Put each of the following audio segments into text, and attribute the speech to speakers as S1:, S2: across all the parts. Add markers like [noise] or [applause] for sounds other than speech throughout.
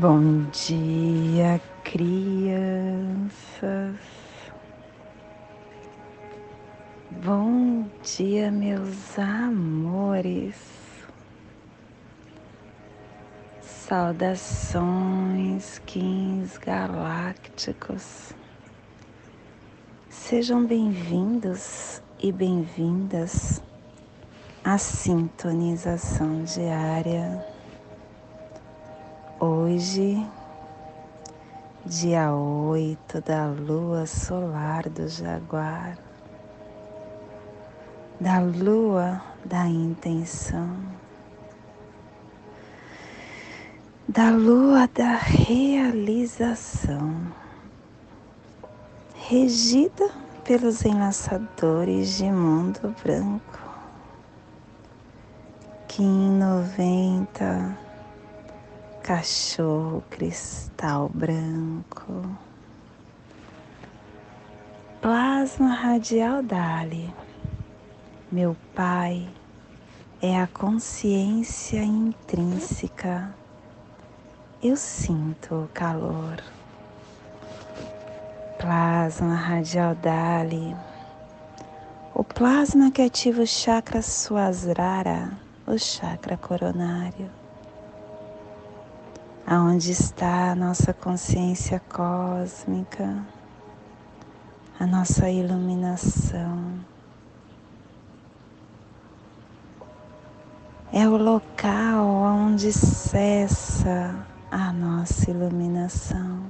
S1: Bom dia, crianças. Bom dia, meus amores. Saudações, quins galácticos. Sejam bem-vindos e bem-vindas à sintonização diária Hoje, dia 8 da lua solar do Jaguar, da lua da intenção, da lua da realização, regida pelos enlaçadores de mundo branco, que em 90 cachorro cristal branco, plasma radial Dali. Meu Pai é a consciência intrínseca. Eu sinto o calor. Plasma radial Dali. O plasma que ativa o chakra Suasrara, o chakra coronário aonde está a nossa consciência cósmica, a nossa iluminação. É o local onde cessa a nossa iluminação,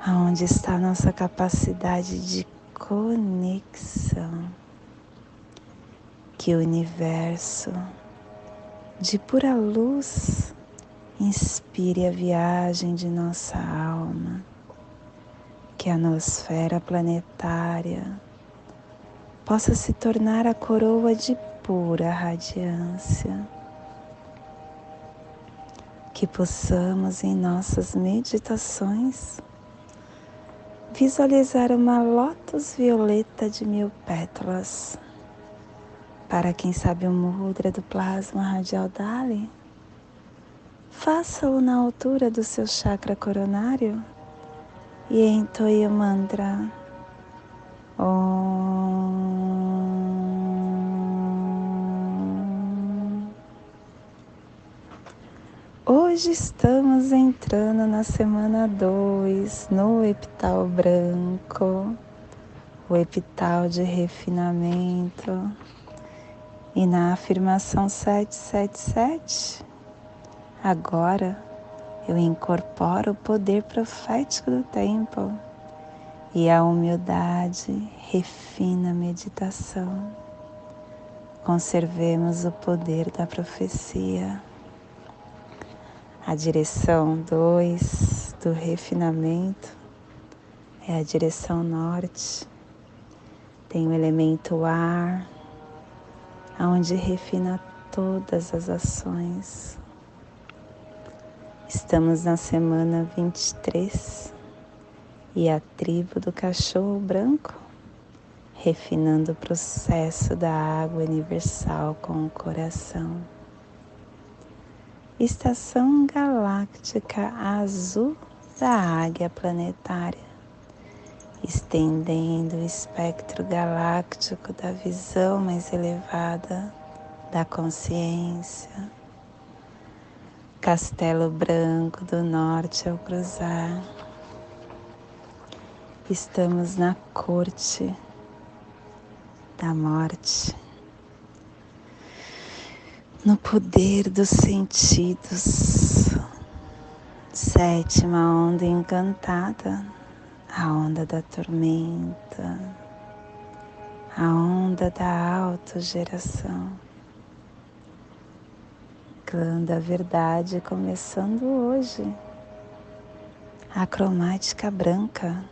S1: aonde está a nossa capacidade de conexão, que o universo de pura luz Inspire a viagem de nossa alma, que a nosfera planetária possa se tornar a coroa de pura radiância. Que possamos em nossas meditações visualizar uma lótus violeta de mil pétalas. Para quem sabe o mudra do plasma radial Dali, faça-o na altura do seu chakra coronário. E entoie o mantra. Om. Hoje estamos entrando na semana 2 no epital branco, o epital de refinamento, e na afirmação 777 Agora eu incorporo o poder profético do tempo e a humildade refina a meditação. Conservemos o poder da profecia. A direção 2 do refinamento é a direção norte. Tem o elemento ar, aonde refina todas as ações Estamos na semana 23 e a tribo do cachorro branco refinando o processo da água universal com o coração. Estação galáctica azul da águia planetária, estendendo o espectro galáctico da visão mais elevada da consciência Castelo Branco do Norte ao cruzar. Estamos na corte da morte, no poder dos sentidos. Sétima onda encantada, a onda da tormenta, a onda da autogeração clã da verdade começando hoje. A cromática branca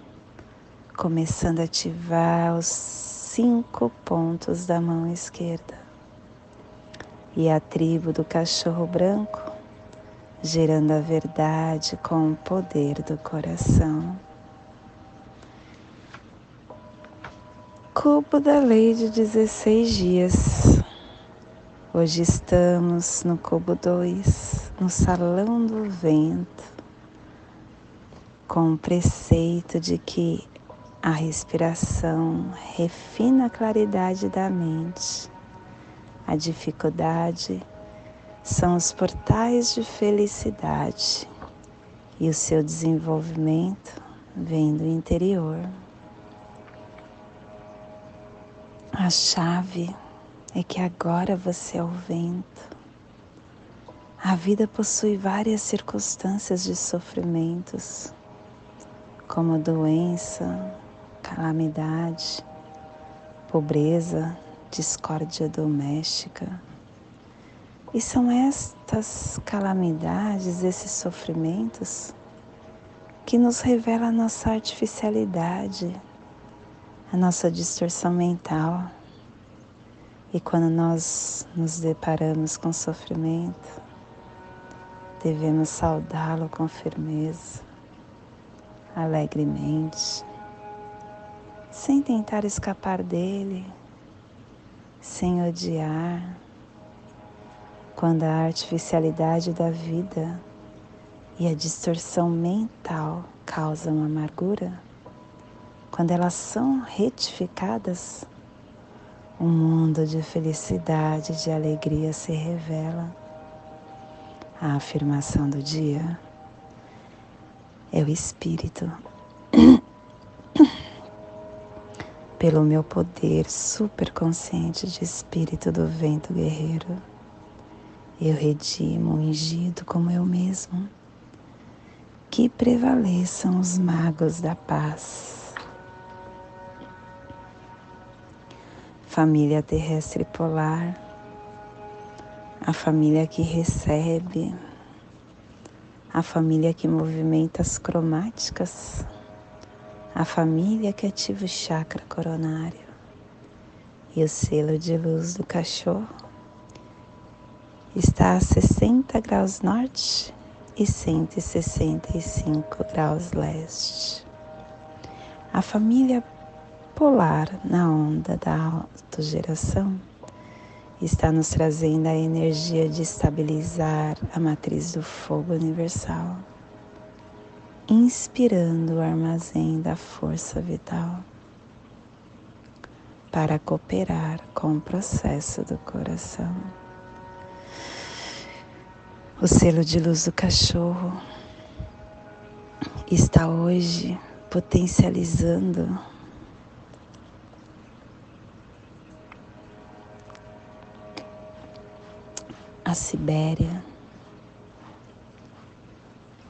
S1: começando a ativar os cinco pontos da mão esquerda. E a tribo do cachorro branco gerando a verdade com o poder do coração. Cubo da lei de 16 dias Hoje estamos no cubo 2 no salão do vento, com o preceito de que a respiração refina a claridade da mente. A dificuldade são os portais de felicidade e o seu desenvolvimento vem do interior. A chave é que agora você é o vento. A vida possui várias circunstâncias de sofrimentos, como doença, calamidade, pobreza, discórdia doméstica. E são estas calamidades, esses sofrimentos, que nos revela a nossa artificialidade, a nossa distorção mental. E quando nós nos deparamos com sofrimento, devemos saudá-lo com firmeza, alegremente, sem tentar escapar dele, sem odiar. Quando a artificialidade da vida e a distorção mental causam amargura, quando elas são retificadas, um mundo de felicidade de alegria se revela. A afirmação do dia é o Espírito. [coughs] Pelo meu poder superconsciente de espírito do vento guerreiro, eu redimo ungido como eu mesmo que prevaleçam os magos da paz. Família terrestre polar, a família que recebe, a família que movimenta as cromáticas, a família que ativa o chakra coronário e o selo de luz do cachorro está a 60 graus norte e 165 graus leste. A família polar na onda da autogeração está nos trazendo a energia de estabilizar a matriz do fogo universal, inspirando o armazém da força vital para cooperar com o processo do coração. O selo de luz do cachorro está hoje potencializando a Sibéria,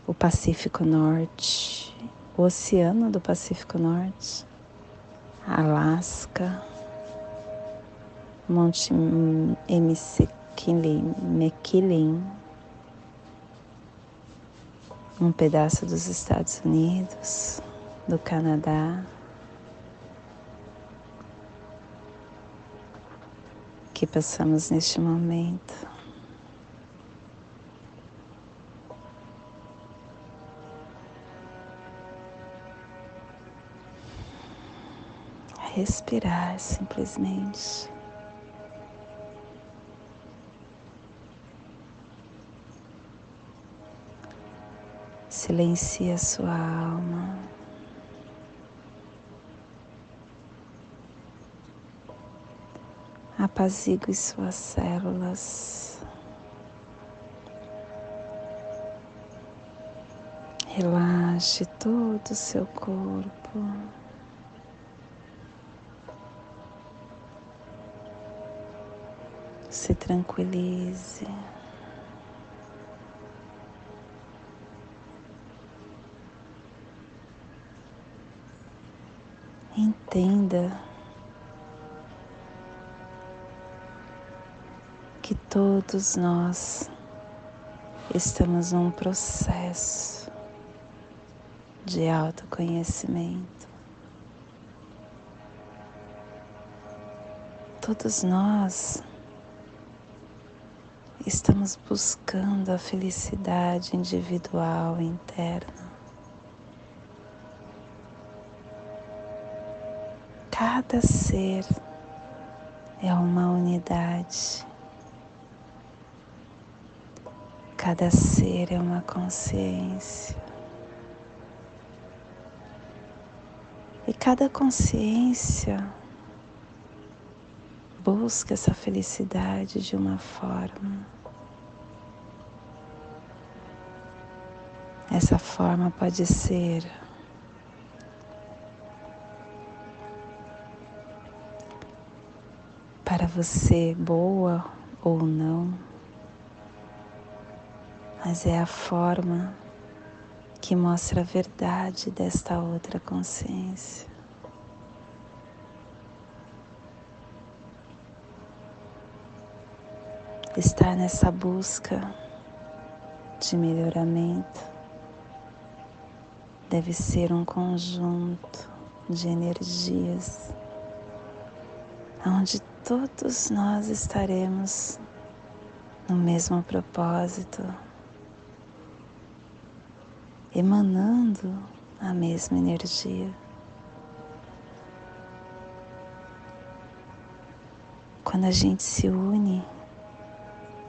S1: o Pacífico Norte, o Oceano do Pacífico Norte, Alasca, Monte McKinley, um pedaço dos Estados Unidos, do Canadá, que passamos neste momento. Respirar simplesmente. Silencia sua alma. Apazigue suas células. Relaxe todo o seu corpo. Se tranquilize. entenda que todos nós estamos num processo de autoconhecimento. Todos nós estamos buscando a felicidade individual interna. Cada ser é uma unidade. Cada ser é uma consciência. E cada consciência busca essa felicidade de uma forma. Essa forma pode ser para você boa ou não, mas é a forma que mostra a verdade desta outra consciência. Estar nessa busca de melhoramento deve ser um conjunto de energias onde todos nós estaremos no mesmo propósito emanando a mesma energia. Quando a gente se une,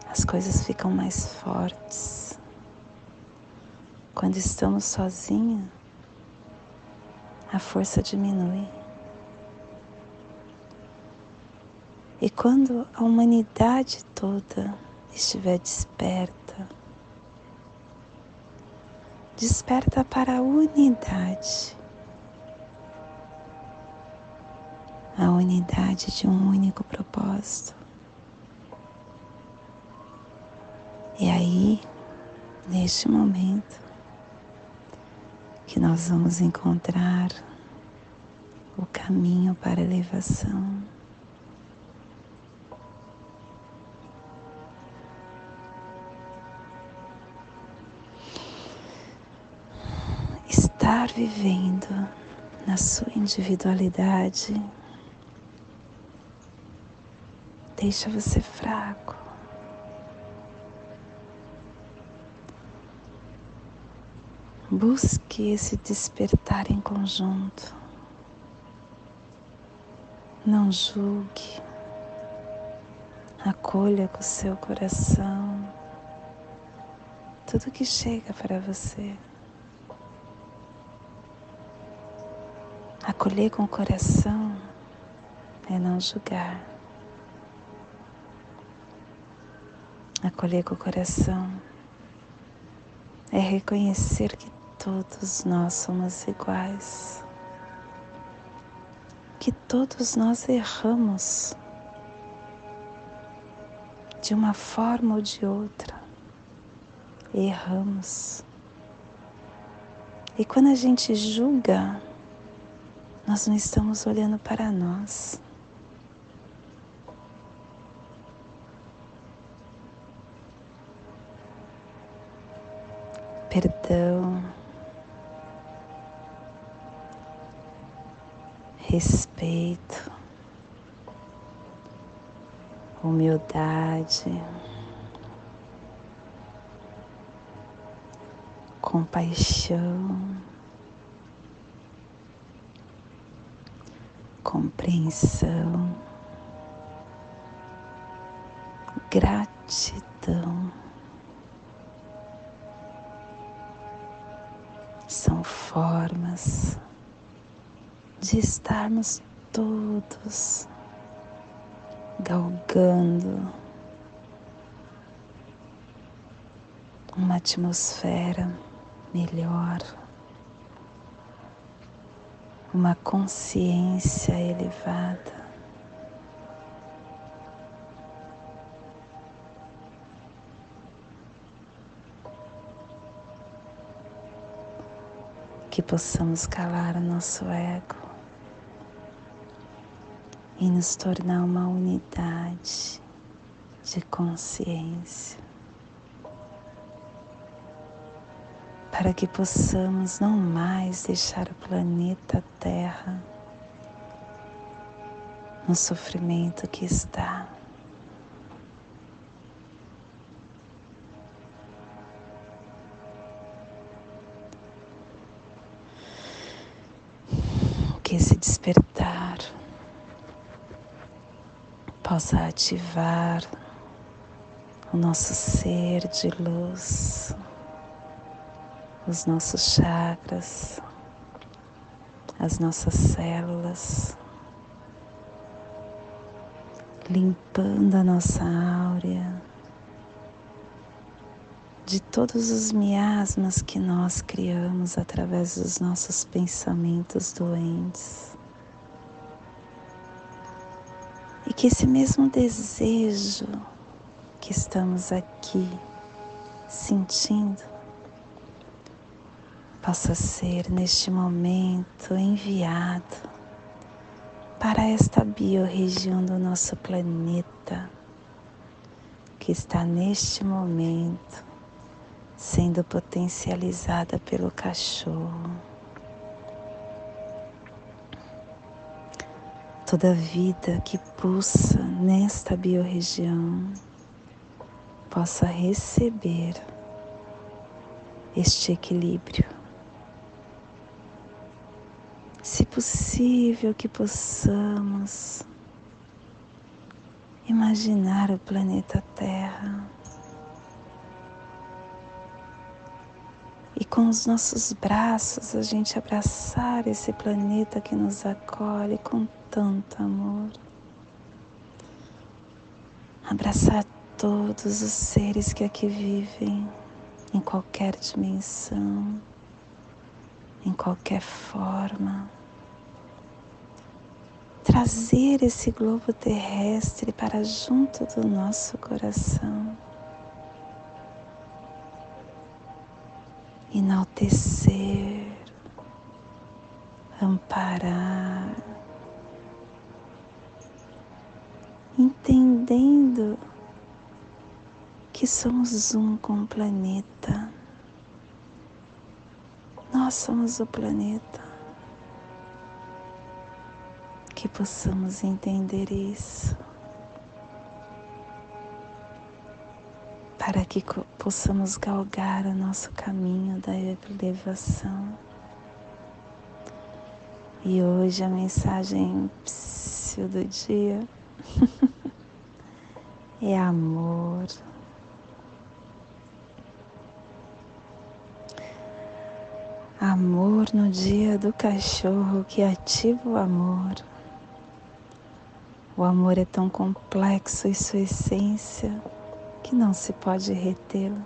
S1: as coisas ficam mais fortes. Quando estamos sozinhos, a força diminui. E quando a humanidade toda estiver desperta, desperta para a unidade. A unidade de um único propósito. E aí, neste momento, que nós vamos encontrar o caminho para a elevação. estar vivendo na sua individualidade deixa você fraco. Busque esse despertar em conjunto. Não julgue. Acolha com seu coração tudo que chega para você. Acolher com o coração é não julgar. Acolher com o coração é reconhecer que todos nós somos iguais, que todos nós erramos de uma forma ou de outra. Erramos. E quando a gente julga, nós não estamos olhando para nós. Perdão, respeito, humildade, compaixão. compreensão, gratidão. São formas de estarmos todos galgando uma atmosfera melhor uma consciência elevada. Que possamos calar o nosso ego e nos tornar uma unidade de consciência. para que possamos não mais deixar o planeta Terra no sofrimento que está. Que esse despertar possa ativar o nosso ser de luz, os nossos chakras, as nossas células, limpando a nossa áurea de todos os miasmas que nós criamos através dos nossos pensamentos doentes. Que esse mesmo desejo que estamos aqui sentindo possa ser neste momento enviado para esta biorregião do nosso planeta que está neste momento sendo potencializada pelo cachorro. Toda vida que pulsa nesta biorregião possa receber este equilíbrio. Se possível, que possamos imaginar o planeta Terra e com os nossos braços a gente abraçar esse planeta que nos acolhe com tanto amor. Abraçar todos os seres que aqui vivem, em qualquer dimensão, em qualquer forma. Trazer esse globo terrestre para junto do nosso coração enaltecer, amparar, entendendo que somos um com o planeta. Nós somos o planeta. Que possamos entender isso. para que possamos galgar o nosso caminho da elevação. E hoje a mensagem do dia [laughs] é amor. Amor no dia do cachorro que ativa o amor. O amor é tão complexo em sua essência que não se pode retê-lo.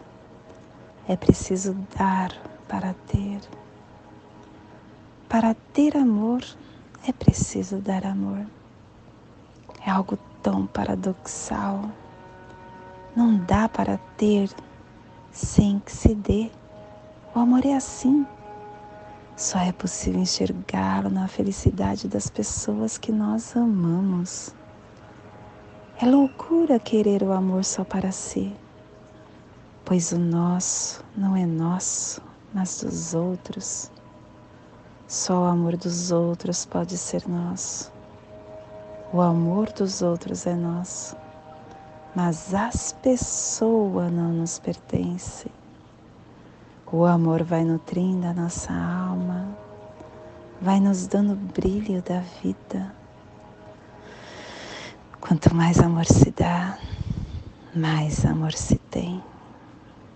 S1: É preciso dar para ter. Para ter amor, é preciso dar amor. É algo tão paradoxal. Não dá para ter sem que se dê. O amor é assim. Só é possível enxergá-lo na felicidade das pessoas que nós amamos. É loucura querer o amor só para si, pois o nosso não é nosso, mas dos outros. Só o amor dos outros pode ser nosso. O amor dos outros é nosso, mas as pessoas não nos pertencem. O amor vai nutrindo a nossa alma, vai nos dando brilho da vida Quanto mais amor se dá, mais amor se tem.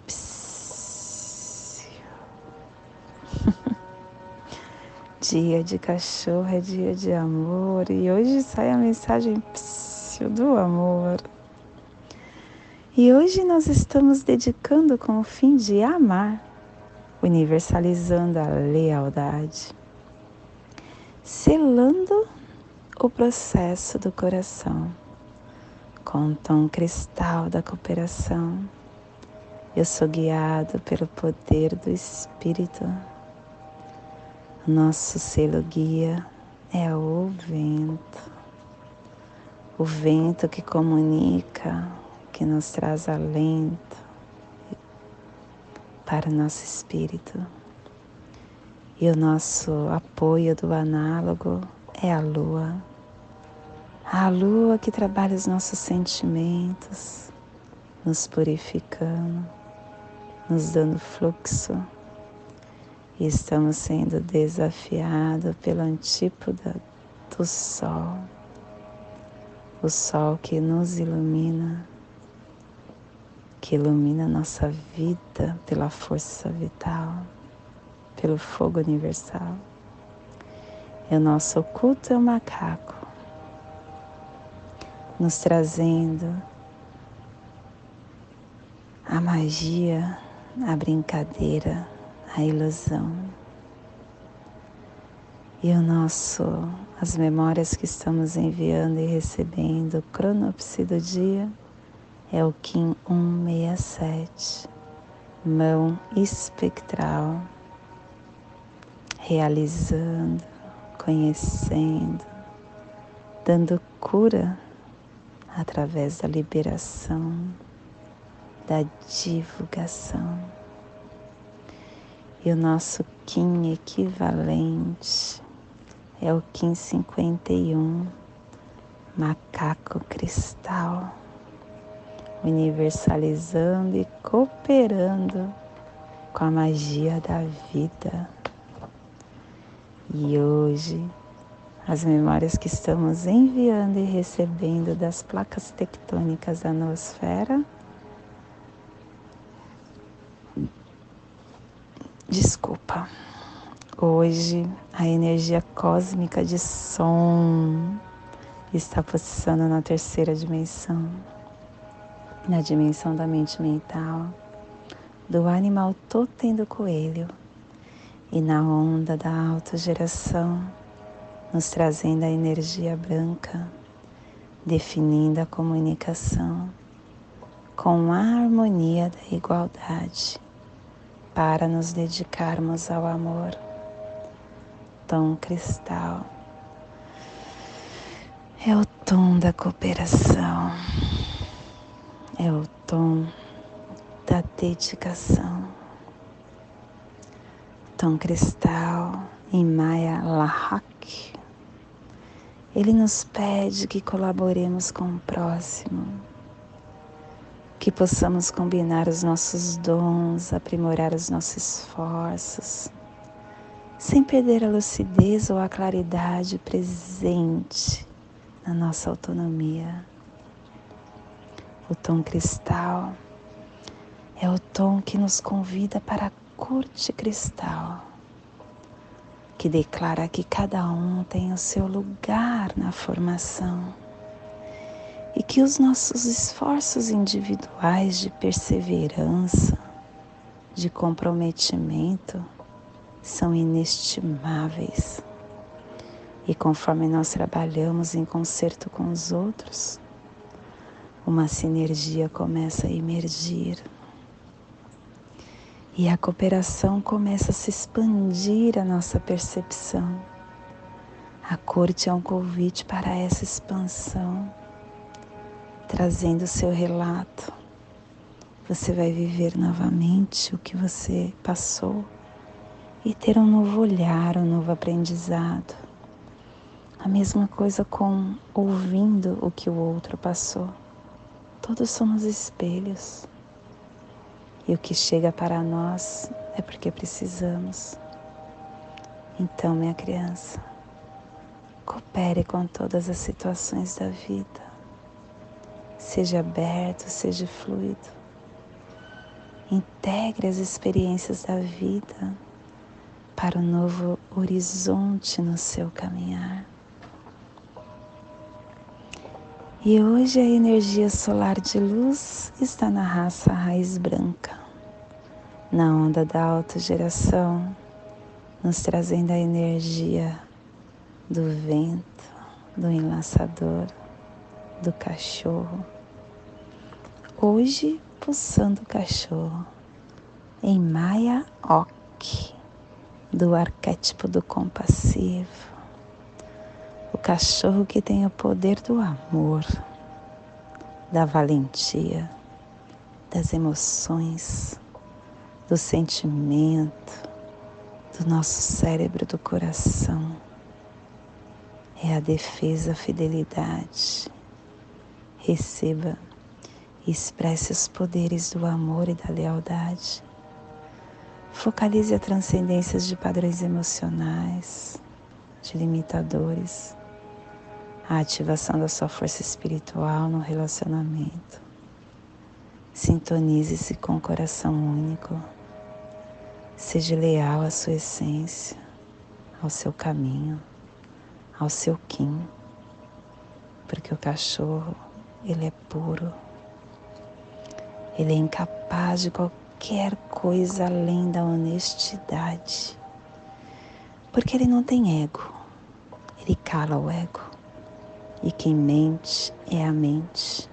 S1: [laughs] dia de cachorro é dia de amor e hoje sai a mensagem do amor. E hoje nós estamos dedicando com o fim de amar, universalizando a lealdade, selando o processo do coração com o tom cristal da cooperação. Eu sou guiado pelo poder do Espírito. Nosso selo guia é o vento. O vento que comunica, que nos traz alento para o nosso espírito. E o nosso apoio do análogo é a lua. A lua que trabalha os nossos sentimentos, nos purificando, nos dando fluxo. E estamos sendo desafiados pela antípoda do sol, o sol que nos ilumina, que ilumina nossa vida pela força vital, pelo fogo universal. E o nosso oculto é o macaco, nos trazendo a magia, a brincadeira, a ilusão. E o nosso, as memórias que estamos enviando e recebendo, o cronopse do dia é o Kim 167, mão espectral, realizando, conhecendo, dando cura através da liberação, da divulgação. E o nosso Kim equivalente é o Kim 51, macaco cristal universalizando e cooperando com a magia da vida. E hoje, as memórias que estamos enviando e recebendo das placas tectônicas da nosfera. Desculpa. Hoje a energia cósmica de som está posicionando na terceira dimensão na dimensão da mente mental, do animal totem do coelho e na onda da autogeração, nos trazendo a energia branca, definindo a comunicação com a harmonia da igualdade para nos dedicarmos ao amor. Tom cristal é o tom da cooperação é o tom da dedicação. Tom cristal em Maya Lahak. Ele nos pede que colaboremos com o próximo, que possamos combinar os nossos dons, aprimorar os nossos esforços, sem perder a lucidez ou a claridade presente na nossa autonomia o tom cristal é o tom que nos convida para a corte cristal, que declara que cada um tem o seu lugar na formação e que os nossos esforços individuais de perseverança, de comprometimento, são inestimáveis. E conforme nós trabalhamos em concerto com os outros, uma sinergia começa a emergir e a cooperação começa a se expandir a nossa percepção. A corte é um convite para essa expansão, trazendo seu relato. Você vai viver novamente o que você passou e ter um novo olhar, um novo aprendizado. A mesma coisa com ouvindo o que o outro passou. Todos somos espelhos. E o que chega para nós é porque precisamos. Então, minha criança, coopere com todas as situações da vida. Seja aberto, seja fluido. Integre as experiências da vida para um novo horizonte no seu caminhar. E hoje a energia solar de luz está na raça raiz branca, na onda da autogeração, nos trazendo a energia do vento, do enlaçador, do cachorro. Hoje, pulsando o cachorro em Maya Ok, do arquétipo do compassivo cachorro que tem o poder do amor, da valentia, das emoções, do sentimento, do nosso cérebro, do coração. É a defesa, a fidelidade. Receba e expresse os poderes do amor e da lealdade. Focalize a transcendência de padrões emocionais, de limitadores a ativação da sua força espiritual no relacionamento. Sintonize-se com o coração único. Seja leal à sua essência, ao seu caminho, ao seu Kim, porque o cachorro, ele é puro. Ele é incapaz de qualquer coisa além da honestidade. Porque ele não tem ego. Ele cala o ego. E quem mente é a mente.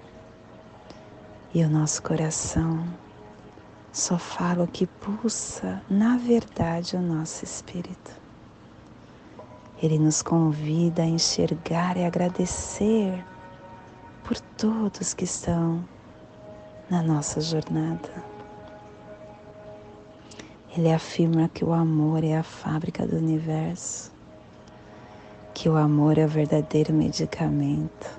S1: E o nosso coração só fala o que pulsa, na verdade, o nosso espírito. Ele nos convida a enxergar e agradecer por todos que estão na nossa jornada. Ele afirma que o amor é a fábrica do universo, que o amor é o verdadeiro medicamento,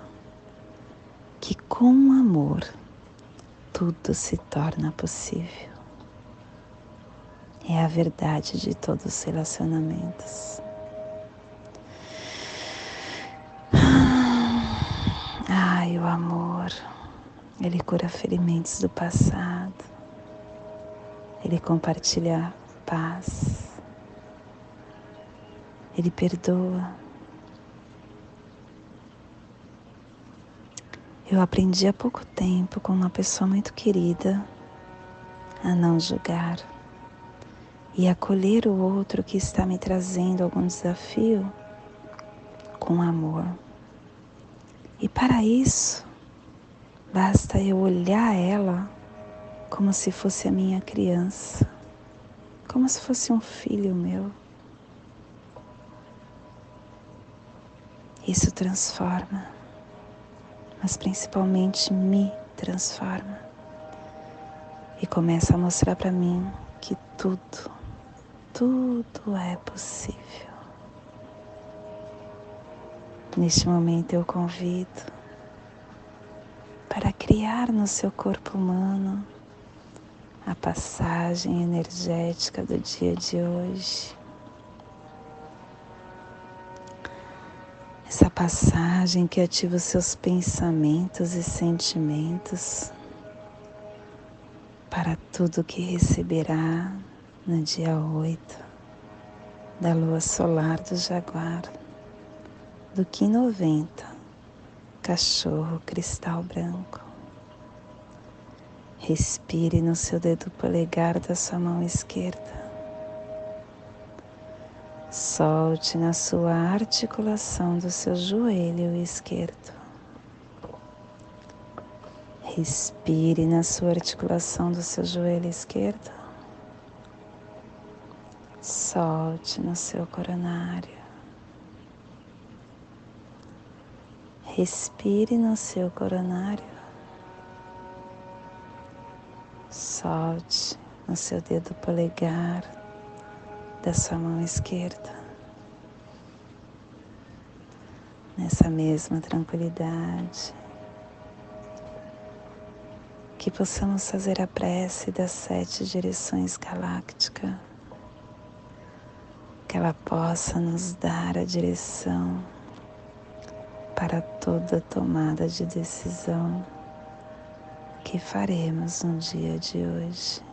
S1: que com o amor tudo se torna possível. É a verdade de todos os relacionamentos. Ai, o amor, ele cura ferimentos do passado, ele compartilha paz, ele perdoa Eu aprendi há pouco tempo com uma pessoa muito querida a não julgar e acolher o outro que está me trazendo algum desafio com amor. E para isso, basta eu olhar ela como se fosse a minha criança, como se fosse um filho meu. Isso transforma mas principalmente me transforma e começa a mostrar para mim que tudo, tudo é possível. Neste momento eu convido para criar no seu corpo humano a passagem energética do dia de hoje passagem que ativa os seus pensamentos e sentimentos para tudo que receberá no dia 8 da lua solar do Jaguar, do Kim 90, cachorro cristal branco. Respire no seu dedo polegar da sua mão esquerda Solte na sua articulação do seu joelho esquerdo. Respire na sua articulação do seu joelho esquerdo. Solte no seu coronário. Respire no seu coronário. Solte no seu dedo polegar da sua mão esquerda. Nessa mesma tranquilidade, que possamos fazer a prece das sete direções galácticas, que ela possa nos dar a direção para toda tomada de decisão que faremos no dia de hoje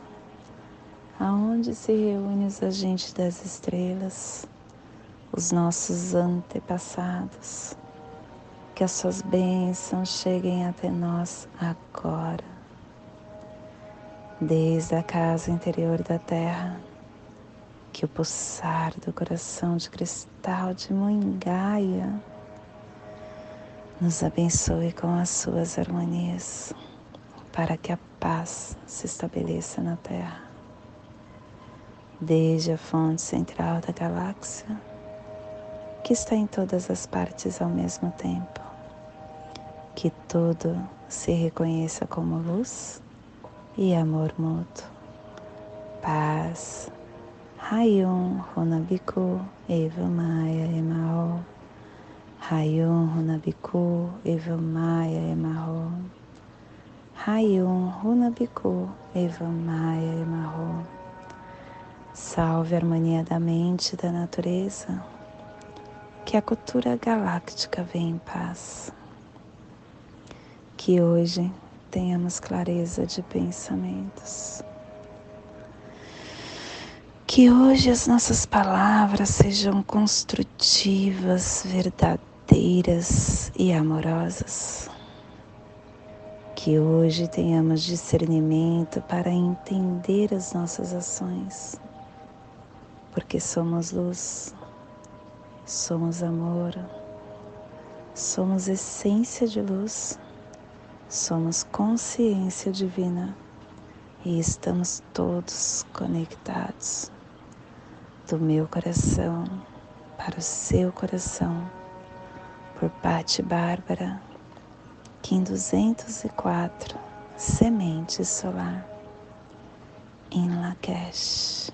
S1: aonde se reúnem os agentes das estrelas, os nossos antepassados. Que as suas bênçãos cheguem até nós agora, desde a casa interior da Terra, que o pulsar do coração de cristal de Muingaia nos abençoe com as suas harmonias, para que a paz se estabeleça na Terra. Desde a fonte central da galáxia, que está em todas as partes ao mesmo tempo, que tudo se reconheça como luz e amor mútuo. Paz. Rayon Runabiku Eva Maia Emao. Rayon Runabiku Eva Maia Emarro. Rayon Runabiku Eva Maia Emarro. Salve a harmonia da mente e da natureza. Que a cultura galáctica venha em paz. Que hoje tenhamos clareza de pensamentos. Que hoje as nossas palavras sejam construtivas, verdadeiras e amorosas. Que hoje tenhamos discernimento para entender as nossas ações, porque somos luz, somos amor, somos essência de luz somos consciência divina e estamos todos conectados do meu coração para o seu coração por Patti Bárbara, Kim 204, Semente Solar, em Lakesh.